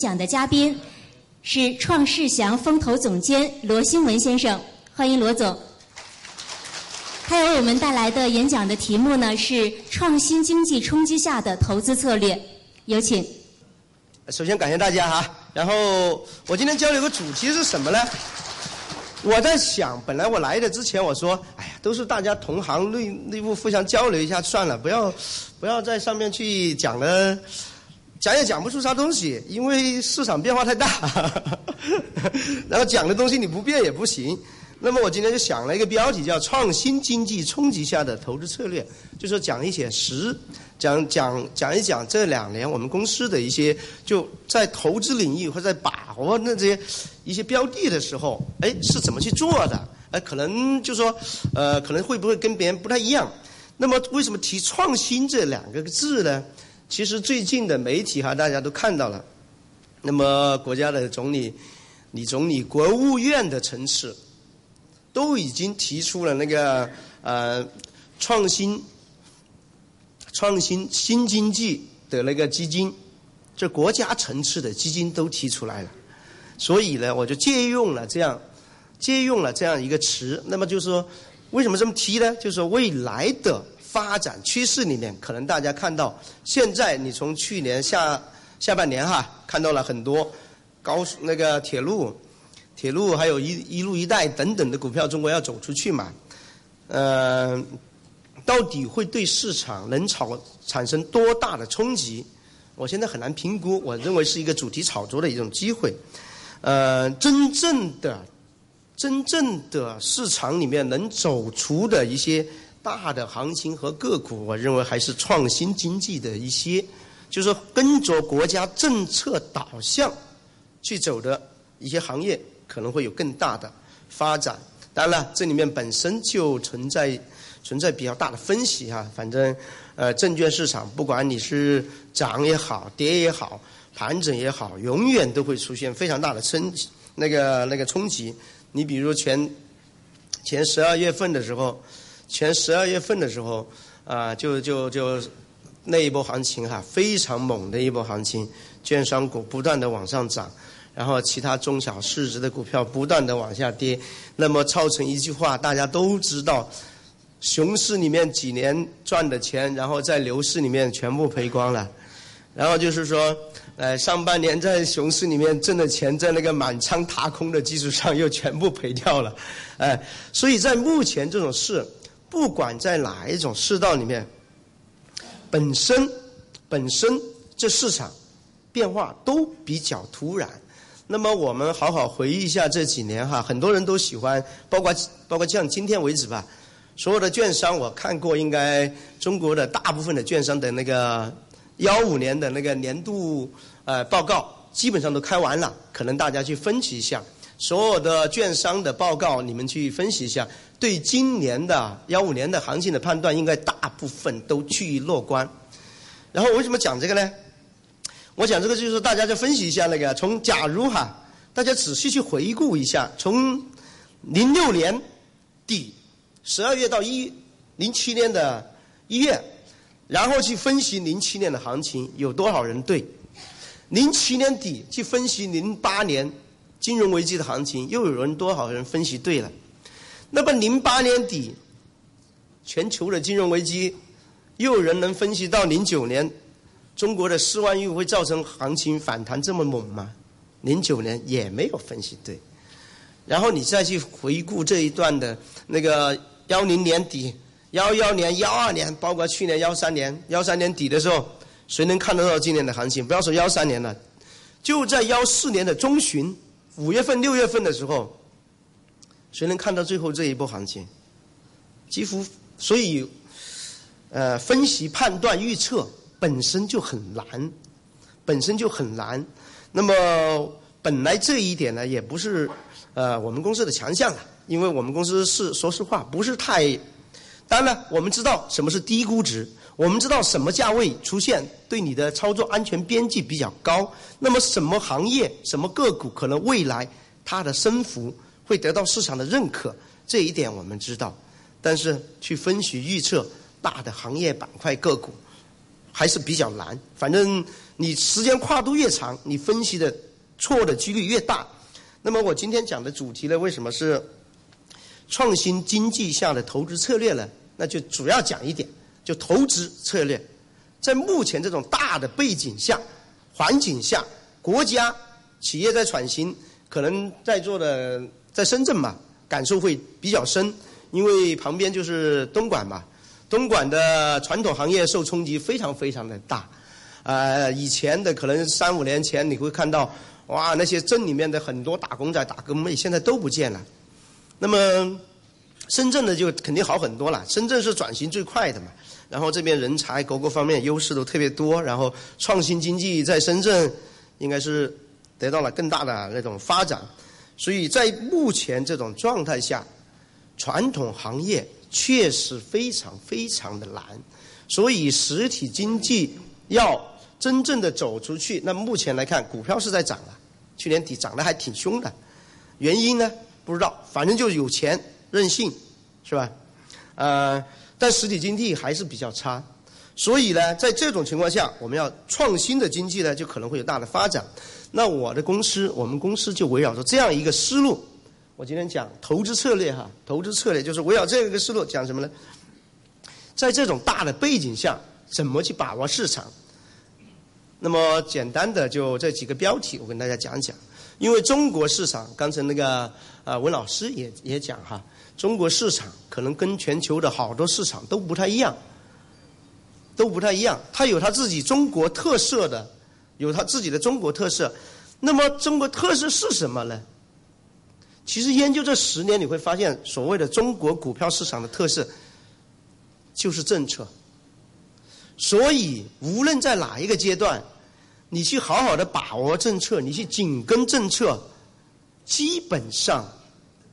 讲的嘉宾是创世祥风投总监罗新文先生，欢迎罗总。他为我们带来的演讲的题目呢是“创新经济冲击下的投资策略”，有请。首先感谢大家哈，然后我今天交流的主题是什么呢？我在想，本来我来的之前我说，哎呀，都是大家同行内内部互相交流一下算了，不要不要在上面去讲了。讲也讲不出啥东西，因为市场变化太大，然后讲的东西你不变也不行。那么我今天就想了一个标题，叫“创新经济冲击下的投资策略”，就说讲一些实，讲讲讲一讲这两年我们公司的一些就在投资领域或者在把握那些一些标的的时候，哎是怎么去做的？哎，可能就说呃，可能会不会跟别人不太一样？那么为什么提“创新”这两个字呢？其实最近的媒体哈，大家都看到了。那么国家的总理、李总理、国务院的层次，都已经提出了那个呃创新、创新新经济的那个基金，这国家层次的基金都提出来了。所以呢，我就借用了这样借用了这样一个词。那么就是说，为什么这么提呢？就是说未来的。发展趋势里面，可能大家看到，现在你从去年下下半年哈，看到了很多高速那个铁路、铁路还有一一路一带等等的股票，中国要走出去嘛？呃，到底会对市场能炒产生多大的冲击？我现在很难评估。我认为是一个主题炒作的一种机会。呃，真正的真正的市场里面能走出的一些。大的行情和个股，我认为还是创新经济的一些，就是跟着国家政策导向去走的一些行业，可能会有更大的发展。当然了，这里面本身就存在存在比较大的分歧哈。反正呃，证券市场不管你是涨也好，跌也好，盘整也好，永远都会出现非常大的冲那个那个冲击。你比如前前十二月份的时候。前十二月份的时候，啊，就就就那一波行情哈，非常猛的一波行情，券商股不断的往上涨，然后其他中小市值的股票不断的往下跌，那么造成一句话，大家都知道，熊市里面几年赚的钱，然后在牛市里面全部赔光了，然后就是说，呃，上半年在熊市里面挣的钱，在那个满仓踏空的基础上又全部赔掉了，哎，所以在目前这种市。不管在哪一种世道里面，本身本身这市场变化都比较突然。那么我们好好回忆一下这几年哈，很多人都喜欢，包括包括像今天为止吧，所有的券商我看过，应该中国的大部分的券商的那个幺五年的那个年度呃报告基本上都开完了，可能大家去分析一下所有的券商的报告，你们去分析一下。对今年的幺五年的行情的判断，应该大部分都趋于乐观。然后为什么讲这个呢？我讲这个就是大家再分析一下那个，从假如哈，大家仔细去回顾一下，从零六年底十二月到一零七年的一月，然后去分析零七年的行情有多少人对？零七年底去分析零八年金融危机的行情，又有人多少人分析对了？那么，零八年底，全球的金融危机，又有人能分析到零九年中国的四万亿会造成行情反弹这么猛吗？零九年也没有分析对。然后你再去回顾这一段的那个幺零年底、幺幺年、幺二年，包括去年幺三年、幺三年底的时候，谁能看得到今年的行情？不要说幺三年了，就在幺四年的中旬，五月份、六月份的时候。谁能看到最后这一波行情？几乎，所以，呃，分析、判断、预测本身就很难，本身就很难。那么，本来这一点呢，也不是呃我们公司的强项了，因为我们公司是说实话不是太。当然，我们知道什么是低估值，我们知道什么价位出现对你的操作安全边际比较高。那么，什么行业、什么个股可能未来它的升幅？会得到市场的认可，这一点我们知道，但是去分析预测大的行业板块个股，还是比较难。反正你时间跨度越长，你分析的错的几率越大。那么我今天讲的主题呢，为什么是创新经济下的投资策略呢？那就主要讲一点，就投资策略，在目前这种大的背景下、环境下，国家企业在转型，可能在座的在深圳嘛，感受会比较深，因为旁边就是东莞嘛，东莞的传统行业受冲击非常非常的大，呃，以前的可能三五年前你会看到。哇，那些镇里面的很多打工仔、打工妹现在都不见了。那么，深圳的就肯定好很多了。深圳是转型最快的嘛，然后这边人才各个方面优势都特别多，然后创新经济在深圳应该是得到了更大的那种发展。所以在目前这种状态下，传统行业确实非常非常的难。所以实体经济要真正的走出去，那目前来看，股票是在涨了。去年底涨得还挺凶的，原因呢不知道，反正就是有钱任性，是吧？呃，但实体经济还是比较差，所以呢，在这种情况下，我们要创新的经济呢，就可能会有大的发展。那我的公司，我们公司就围绕着这样一个思路，我今天讲投资策略哈，投资策略就是围绕这样一个思路讲什么呢？在这种大的背景下，怎么去把握市场？那么简单的就这几个标题，我跟大家讲讲。因为中国市场，刚才那个啊文老师也也讲哈，中国市场可能跟全球的好多市场都不太一样，都不太一样。它有它自己中国特色的，有它自己的中国特色。那么中国特色是什么呢？其实研究这十年，你会发现，所谓的中国股票市场的特色，就是政策。所以，无论在哪一个阶段，你去好好的把握政策，你去紧跟政策，基本上，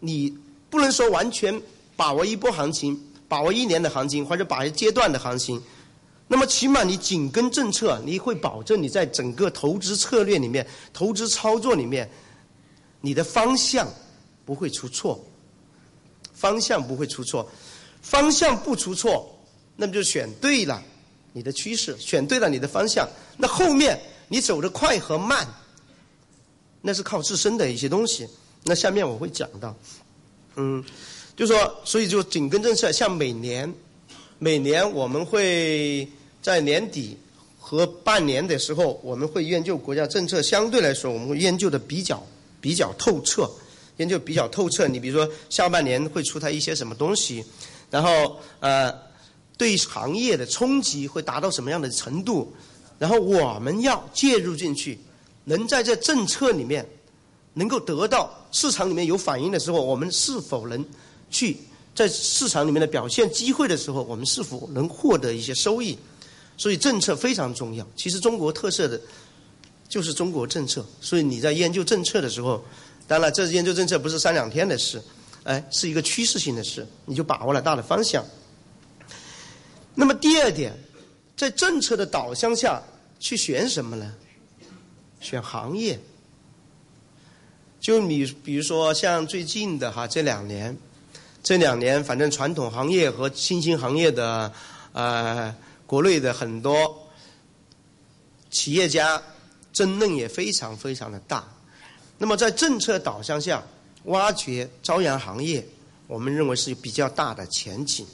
你不能说完全把握一波行情，把握一年的行情，或者把握阶段的行情。那么，起码你紧跟政策，你会保证你在整个投资策略里面、投资操作里面，你的方向不会出错。方向不会出错，方向不出错，那么就选对了。你的趋势选对了你的方向，那后面你走的快和慢，那是靠自身的一些东西。那下面我会讲到，嗯，就说所以就紧跟政策，像每年，每年我们会在年底和半年的时候，我们会研究国家政策，相对来说我们会研究的比较比较透彻，研究比较透彻。你比如说下半年会出台一些什么东西，然后呃。对行业的冲击会达到什么样的程度？然后我们要介入进去，能在这政策里面能够得到市场里面有反应的时候，我们是否能去在市场里面的表现机会的时候，我们是否能获得一些收益？所以政策非常重要。其实中国特色的就是中国政策。所以你在研究政策的时候，当然这研究政策不是三两天的事，哎，是一个趋势性的事，你就把握了大的方向。那么第二点，在政策的导向下去选什么呢？选行业。就你比如说像最近的哈这两年，这两年反正传统行业和新兴行业的呃国内的很多企业家争论也非常非常的大。那么在政策导向下挖掘朝阳行业，我们认为是比较大的前景。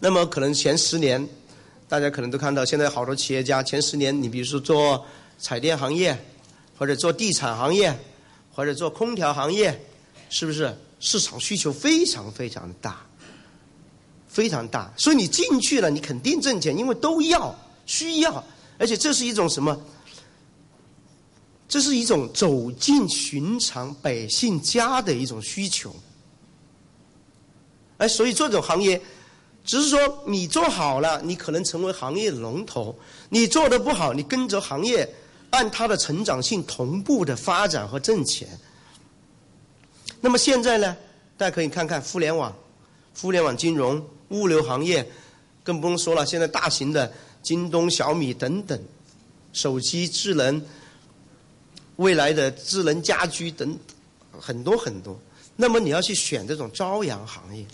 那么可能前十年，大家可能都看到，现在好多企业家前十年，你比如说做彩电行业，或者做地产行业，或者做空调行业，是不是市场需求非常非常大，非常大？所以你进去了，你肯定挣钱，因为都要需要，而且这是一种什么？这是一种走进寻常百姓家的一种需求。哎，所以这种行业。只是说你做好了，你可能成为行业的龙头；你做的不好，你跟着行业按它的成长性同步的发展和挣钱。那么现在呢，大家可以看看互联网、互联网金融、物流行业，更不用说了。现在大型的京东、小米等等，手机、智能、未来的智能家居等很多很多。那么你要去选这种朝阳行业。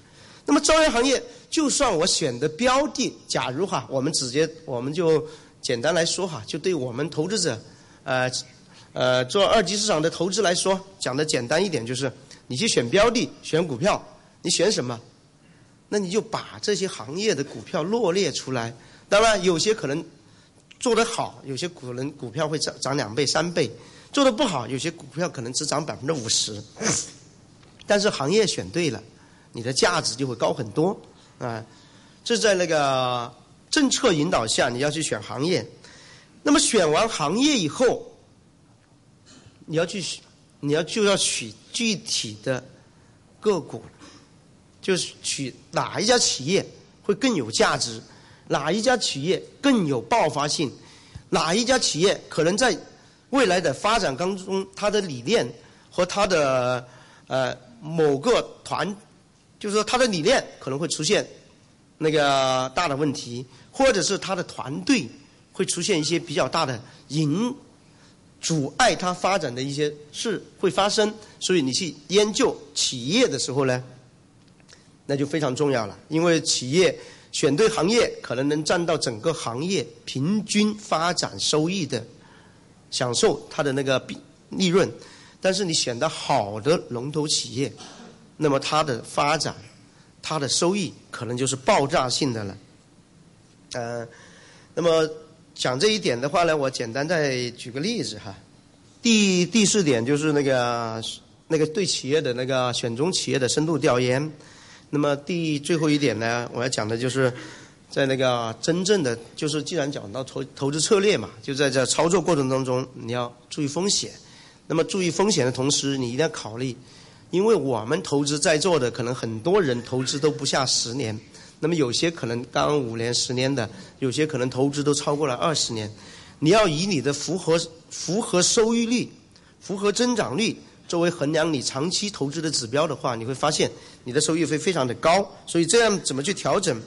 那么朝阳行业，就算我选的标的，假如哈，我们直接我们就简单来说哈，就对我们投资者，呃呃做二级市场的投资来说，讲的简单一点就是，你去选标的、选股票，你选什么？那你就把这些行业的股票罗列出来。当然，有些可能做得好，有些可能股票会涨涨两倍、三倍；做得不好，有些股票可能只涨百分之五十。但是行业选对了。你的价值就会高很多，啊，这在那个政策引导下，你要去选行业。那么选完行业以后，你要去，你要就要取具体的个股，就是取哪一家企业会更有价值，哪一家企业更有爆发性，哪一家企业可能在未来的发展当中，它的理念和它的呃某个团。就是说，他的理念可能会出现那个大的问题，或者是他的团队会出现一些比较大的影阻碍他发展的一些事会发生。所以你去研究企业的时候呢，那就非常重要了。因为企业选对行业，可能能占到整个行业平均发展收益的享受它的那个利润。但是你选的好的龙头企业。那么它的发展，它的收益可能就是爆炸性的了。呃，那么讲这一点的话呢，我简单再举个例子哈。第第四点就是那个那个对企业的那个选中企业的深度调研。那么第最后一点呢，我要讲的就是在那个真正的就是既然讲到投投资策略嘛，就在这操作过程当中你要注意风险。那么注意风险的同时，你一定要考虑。因为我们投资在座的可能很多人投资都不下十年，那么有些可能刚五年、十年的，有些可能投资都超过了二十年。你要以你的符合符合收益率、符合增长率作为衡量你长期投资的指标的话，你会发现你的收益会非常的高。所以这样怎么去调整？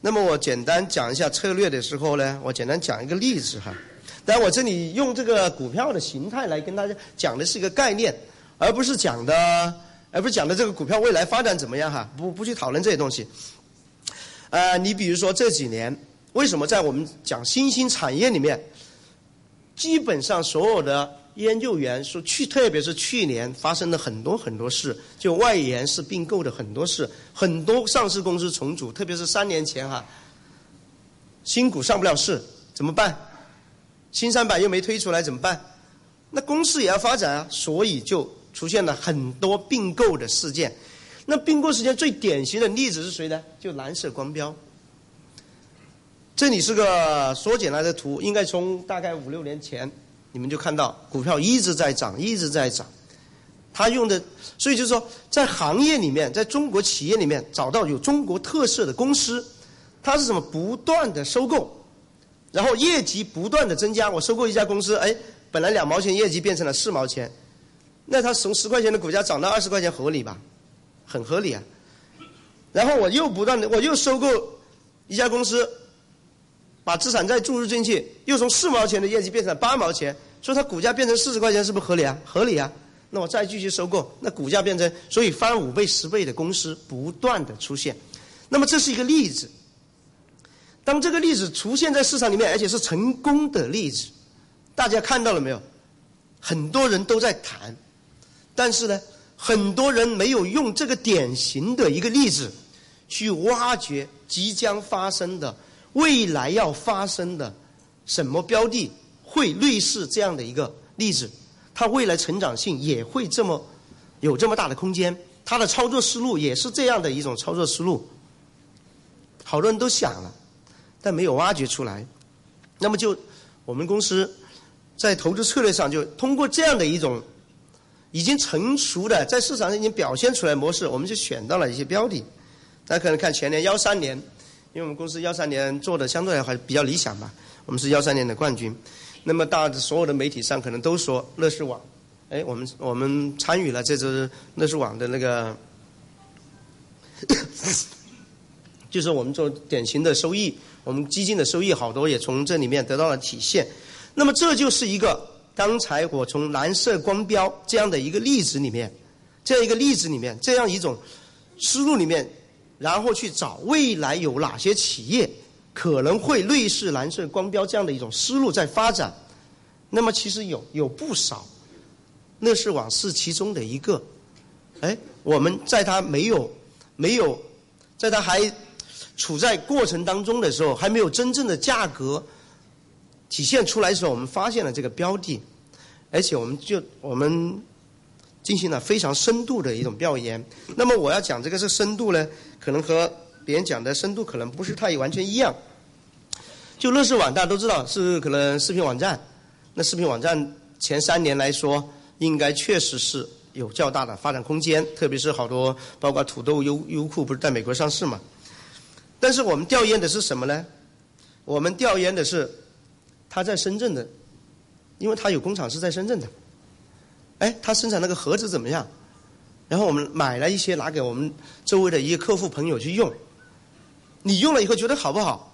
那么我简单讲一下策略的时候呢，我简单讲一个例子哈。但我这里用这个股票的形态来跟大家讲的是一个概念，而不是讲的。而不是讲的这个股票未来发展怎么样哈？不不去讨论这些东西。呃，你比如说这几年，为什么在我们讲新兴产业里面，基本上所有的研究员说去，特别是去年发生了很多很多事，就外延是并购的很多事，很多上市公司重组，特别是三年前哈，新股上不了市怎么办？新三板又没推出来怎么办？那公司也要发展啊，所以就。出现了很多并购的事件，那并购事件最典型的例子是谁呢？就蓝色光标。这里是个缩减来的图，应该从大概五六年前，你们就看到股票一直在涨，一直在涨。他用的，所以就是说，在行业里面，在中国企业里面找到有中国特色的公司，它是什么？不断的收购，然后业绩不断的增加。我收购一家公司，哎，本来两毛钱业绩变成了四毛钱。那它从十块钱的股价涨到二十块钱合理吧？很合理啊。然后我又不断的，我又收购一家公司，把资产再注入进去，又从四毛钱的业绩变成八毛钱，所以它股价变成四十块钱，是不是合理啊？合理啊。那我再继续收购，那股价变成，所以翻五倍、十倍的公司不断的出现。那么这是一个例子。当这个例子出现在市场里面，而且是成功的例子，大家看到了没有？很多人都在谈。但是呢，很多人没有用这个典型的一个例子，去挖掘即将发生的、未来要发生的什么标的会类似这样的一个例子，它未来成长性也会这么有这么大的空间，它的操作思路也是这样的一种操作思路。好多人都想了，但没有挖掘出来。那么就我们公司在投资策略上，就通过这样的一种。已经成熟的，在市场上已经表现出来模式，我们就选到了一些标的。大家可能看前年幺三年，因为我们公司幺三年做的相对来还比较理想吧，我们是幺三年的冠军。那么大的所有的媒体上可能都说乐视网，哎，我们我们参与了这支乐视网的那个，就是我们做典型的收益，我们基金的收益好多也从这里面得到了体现。那么这就是一个。刚才我从蓝色光标这样的一个例子里面，这样一个例子里面，这样一种思路里面，然后去找未来有哪些企业可能会类似蓝色光标这样的一种思路在发展。那么其实有有不少，乐视网是其中的一个。哎，我们在它没有没有，在它还处在过程当中的时候，还没有真正的价格体现出来的时候，我们发现了这个标的，而且我们就我们进行了非常深度的一种调研。那么我要讲这个是深度呢，可能和别人讲的深度可能不是太完全一样。就乐视网大家都知道是可能视频网站。那视频网站前三年来说，应该确实是有较大的发展空间，特别是好多包括土豆、优优酷不是在美国上市嘛？但是我们调研的是什么呢？我们调研的是他在深圳的，因为他有工厂是在深圳的。哎，他生产那个盒子怎么样？然后我们买了一些拿给我们周围的一些客户朋友去用。你用了以后觉得好不好？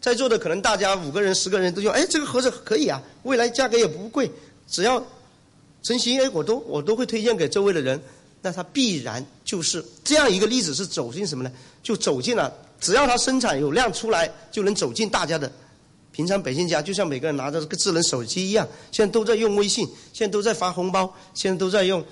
在座的可能大家五个人、十个人都用，哎，这个盒子可以啊，未来价格也不贵，只要成型，哎，我都我都会推荐给周围的人。那它必然就是这样一个例子，是走进什么呢？就走进了，只要它生产有量出来，就能走进大家的平常百姓家，就像每个人拿着个智能手机一样，现在都在用微信，现在都在发红包，现在都在用，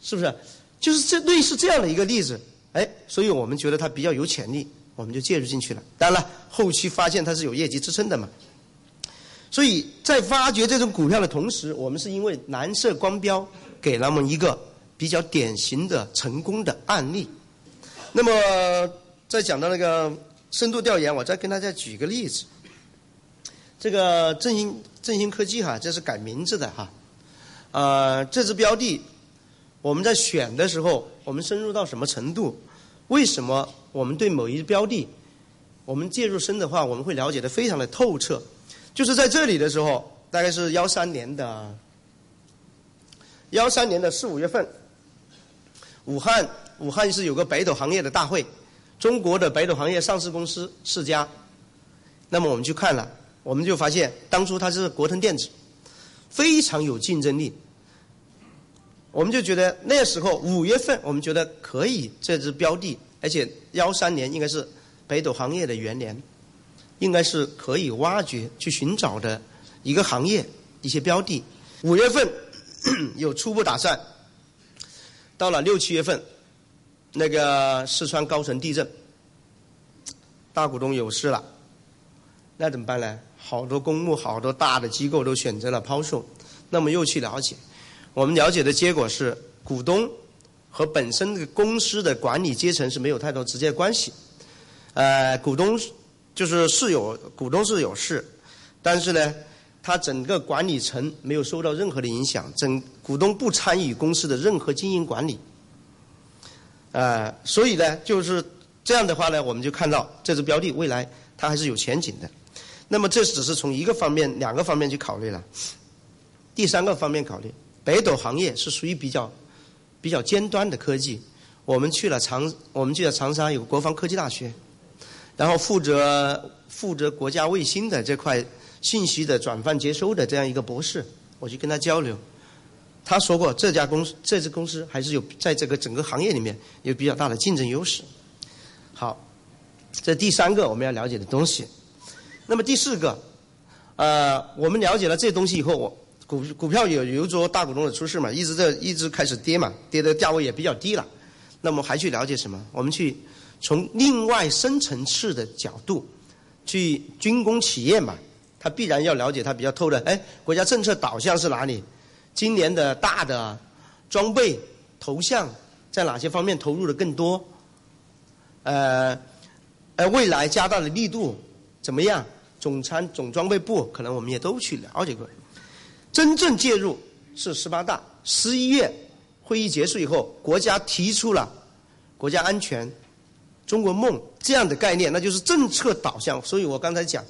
是不是？就是这类似这样的一个例子，哎，所以我们觉得它比较有潜力。我们就介入进去了。当然了，后期发现它是有业绩支撑的嘛。所以在发掘这种股票的同时，我们是因为蓝色光标给了我们一个比较典型的成功的案例。那么，再讲到那个深度调研，我再跟大家举一个例子。这个振兴振兴科技哈，这是改名字的哈。呃，这支标的我们在选的时候，我们深入到什么程度？为什么？我们对某一标的，我们介入深的话，我们会了解的非常的透彻。就是在这里的时候，大概是幺三年的幺三年的四五月份，武汉武汉是有个北斗行业的大会，中国的北斗行业上市公司四家，那么我们去看了，我们就发现当初它是国腾电子，非常有竞争力。我们就觉得那时候五月份，我们觉得可以这只标的。而且幺三年应该是北斗行业的元年，应该是可以挖掘去寻找的一个行业一些标的。五月份 有初步打算，到了六七月份，那个四川高层地震，大股东有事了，那怎么办呢？好多公募、好多大的机构都选择了抛售，那么又去了解，我们了解的结果是股东。和本身这个公司的管理阶层是没有太多直接关系，呃，股东就是是有股东是有事，但是呢，他整个管理层没有受到任何的影响，整股东不参与公司的任何经营管理，呃，所以呢，就是这样的话呢，我们就看到这只标的未来它还是有前景的。那么这只是从一个方面、两个方面去考虑了，第三个方面考虑，北斗行业是属于比较。比较尖端的科技，我们去了长，我们去了长沙有国防科技大学，然后负责负责国家卫星的这块信息的转换接收的这样一个博士，我去跟他交流，他说过这家公司这支公司还是有在这个整个行业里面有比较大的竞争优势。好，这第三个我们要了解的东西，那么第四个，呃，我们了解了这东西以后，我。股股票有有着大股东的出事嘛，一直在一直开始跌嘛，跌的价位也比较低了。那么还去了解什么？我们去从另外深层次的角度去军工企业嘛，他必然要了解他比较透的。哎，国家政策导向是哪里？今年的大的装备投向在哪些方面投入的更多？呃，呃，未来加大的力度怎么样？总参总装备部可能我们也都去了解过。真正介入是十八大十一月会议结束以后，国家提出了国家安全、中国梦这样的概念，那就是政策导向。所以我刚才讲，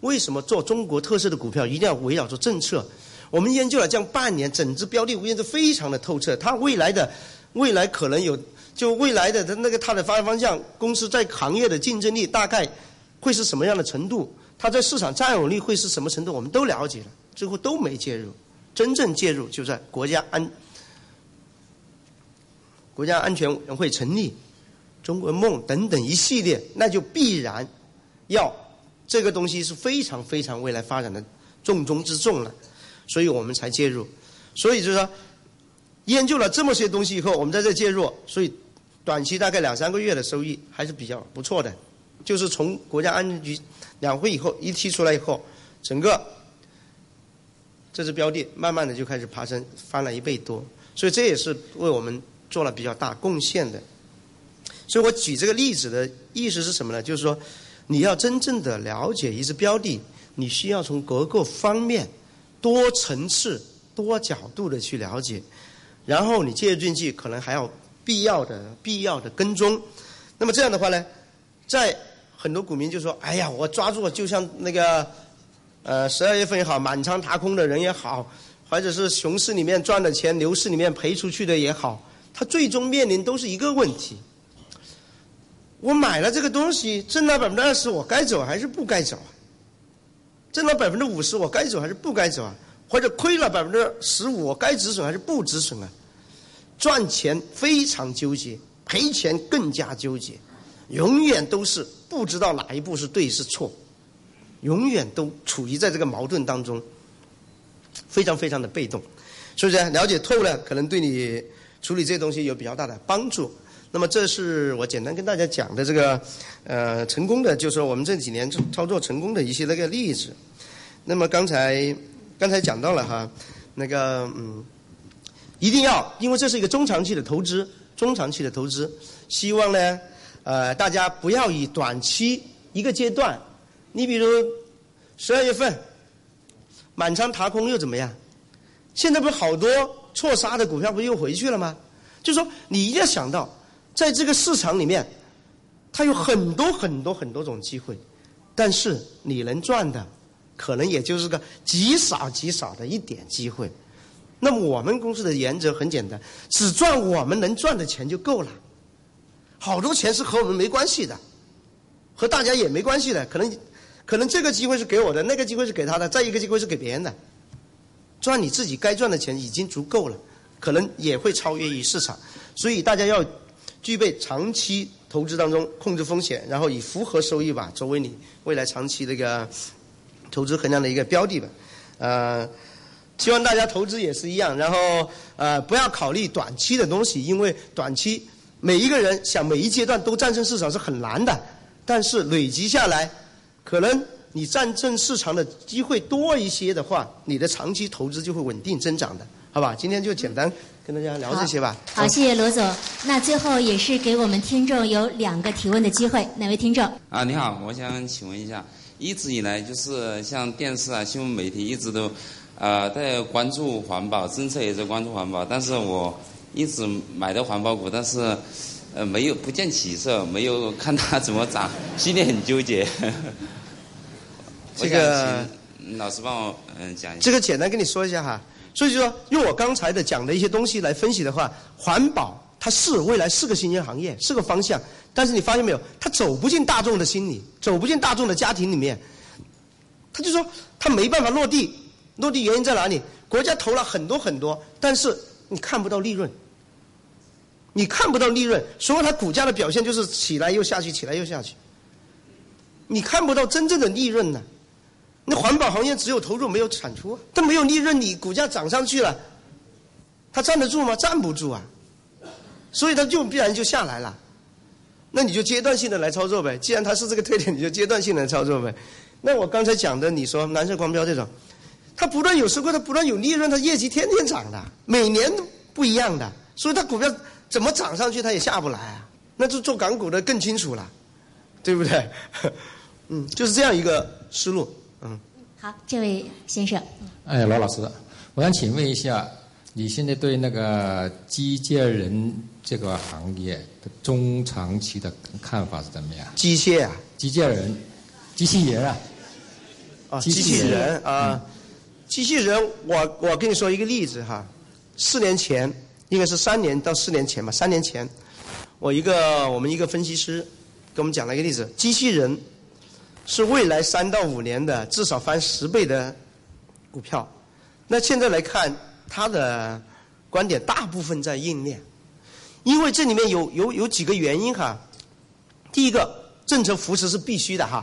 为什么做中国特色的股票一定要围绕着政策？我们研究了将半年，整只标的物研究非常的透彻。它未来的未来可能有，就未来的那个它的发展方向，公司在行业的竞争力大概会是什么样的程度？它在市场占有率会是什么程度？我们都了解了。最后都没介入，真正介入就在国家安国家安全委员会成立，中国梦等等一系列，那就必然要这个东西是非常非常未来发展的重中之重了，所以我们才介入。所以就是说，研究了这么些东西以后，我们在这介入，所以短期大概两三个月的收益还是比较不错的。就是从国家安全局两会以后一提出来以后，整个这只标的慢慢的就开始爬升，翻了一倍多。所以这也是为我们做了比较大贡献的。所以我举这个例子的意思是什么呢？就是说，你要真正的了解一只标的，你需要从各个方面、多层次、多角度的去了解，然后你介入进去，可能还要必要的、必要的跟踪。那么这样的话呢，在很多股民就说：“哎呀，我抓住就像那个，呃，十二月份也好，满仓踏空的人也好，或者是熊市里面赚的钱，牛市里面赔出去的也好，他最终面临都是一个问题。”我买了这个东西，挣了百分之二十，我该走还是不该走啊？挣了百分之五十，我该走还是不该走啊？或者亏了百分之十五，我该止损还是不止损啊？赚钱非常纠结，赔钱更加纠结，永远都是不知道哪一步是对是错，永远都处于在这个矛盾当中，非常非常的被动，是不是？了解透了，可能对你处理这些东西有比较大的帮助。那么这是我简单跟大家讲的这个，呃，成功的，就是我们这几年操作成功的一些那个例子。那么刚才刚才讲到了哈，那个嗯，一定要，因为这是一个中长期的投资，中长期的投资，希望呢，呃，大家不要以短期一个阶段，你比如十二月份满仓踏空又怎么样？现在不是好多错杀的股票不又回去了吗？就说你一定要想到。在这个市场里面，它有很多很多很多种机会，但是你能赚的，可能也就是个极少极少的一点机会。那么我们公司的原则很简单，只赚我们能赚的钱就够了。好多钱是和我们没关系的，和大家也没关系的。可能可能这个机会是给我的，那个机会是给他的，再一个机会是给别人的。赚你自己该赚的钱已经足够了，可能也会超越于市场。所以大家要。具备长期投资当中控制风险，然后以符合收益吧作为你未来长期这个投资衡量的一个标的吧。呃，希望大家投资也是一样，然后呃不要考虑短期的东西，因为短期每一个人想每一阶段都战胜市场是很难的，但是累积下来，可能你战胜市场的机会多一些的话，你的长期投资就会稳定增长的，好吧？今天就简单。跟大家聊这些吧。好，谢谢罗总。那最后也是给我们听众有两个提问的机会，哪位听众？啊，你好，我想请问一下，一直以来就是像电视啊、新闻媒体一直都，呃，在关注环保政策，也在关注环保，但是我一直买的环保股，但是呃没有不见起色，没有看它怎么涨，心里很纠结。这个老师帮我嗯讲一下。这个简单跟你说一下哈。所以就说，用我刚才的讲的一些东西来分析的话，环保它是未来是个新兴行业，是个方向。但是你发现没有，它走不进大众的心里，走不进大众的家庭里面。他就说，他没办法落地，落地原因在哪里？国家投了很多很多，但是你看不到利润，你看不到利润，所以它股价的表现就是起来又下去，起来又下去。你看不到真正的利润呢。那环保行业只有投入没有产出，它没有利润，你股价涨上去了，它站得住吗？站不住啊，所以它就必然就下来了。那你就阶段性的来操作呗。既然它是这个特点，你就阶段性的操作呗。那我刚才讲的，你说蓝色光标这种，它不断有收获，它不断有利润，它业绩天天涨的，每年不一样的，所以它股票怎么涨上去，它也下不来啊。那就做港股的更清楚了，对不对？嗯，就是这样一个思路。嗯，好，这位先生。哎，罗老师，我想请问一下，你现在对那个机械人这个行业的中长期的看法是怎么样？机械啊，机械人，机器人啊，啊，机器人啊，机器人，我我跟你说一个例子哈，四年前，应该是三年到四年前吧，三年前，我一个我们一个分析师给我们讲了一个例子，机器人。是未来三到五年的至少翻十倍的股票，那现在来看他的观点大部分在应验，因为这里面有有有几个原因哈。第一个，政策扶持是必须的哈。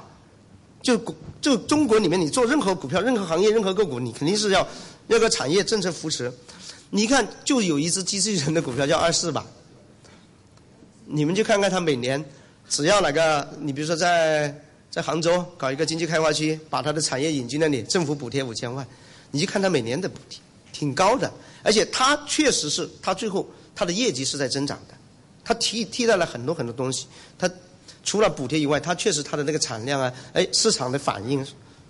就就中国里面，你做任何股票、任何行业、任何个股，你肯定是要要个产业政策扶持。你看，就有一只机器人的股票叫二四吧，你们就看看，它每年只要哪个，你比如说在在杭州搞一个经济开发区，把它的产业引进那里，政府补贴五千万，你就看它每年的补贴，挺高的，而且它确实是它最后它的业绩是在增长的，它替替代了很多很多东西，它。除了补贴以外，它确实它的那个产量啊，哎，市场的反应，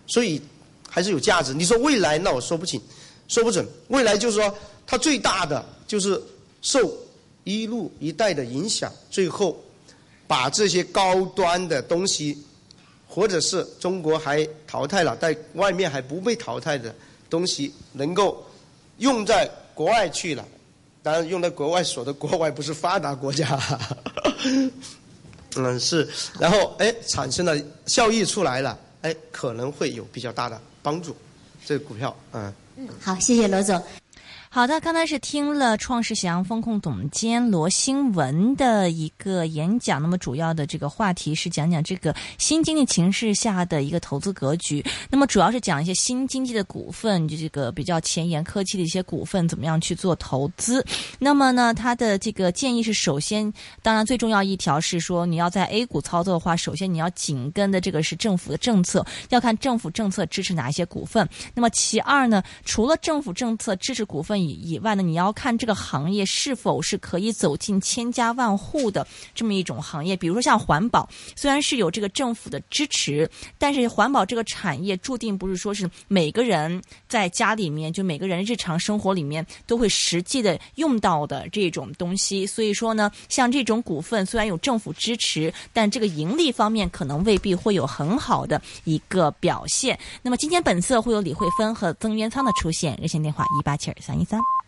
所以还是有价值。你说未来，那我说不清，说不准。未来就是说，它最大的就是受“一路一带”的影响，最后把这些高端的东西，或者是中国还淘汰了，在外面还不被淘汰的东西，能够用在国外去了。当然，用在国外所的国外不是发达国家。嗯，是，然后哎，产生了效益出来了，哎，可能会有比较大的帮助，这个股票，嗯。嗯，好，谢谢罗总。好的，刚才是听了创世祥风控总监罗新文的一个演讲，那么主要的这个话题是讲讲这个新经济形势下的一个投资格局。那么主要是讲一些新经济的股份，就这个比较前沿科技的一些股份怎么样去做投资。那么呢，他的这个建议是，首先，当然最重要一条是说，你要在 A 股操作的话，首先你要紧跟的这个是政府的政策，要看政府政策支持哪一些股份。那么其二呢，除了政府政策支持股份。以以外呢，你要看这个行业是否是可以走进千家万户的这么一种行业。比如说像环保，虽然是有这个政府的支持，但是环保这个产业注定不是说是每个人在家里面，就每个人日常生活里面都会实际的用到的这种东西。所以说呢，像这种股份虽然有政府支持，但这个盈利方面可能未必会有很好的一个表现。那么今天本色会有李慧芬和曾元仓的出现，热线电话一八七二三一三。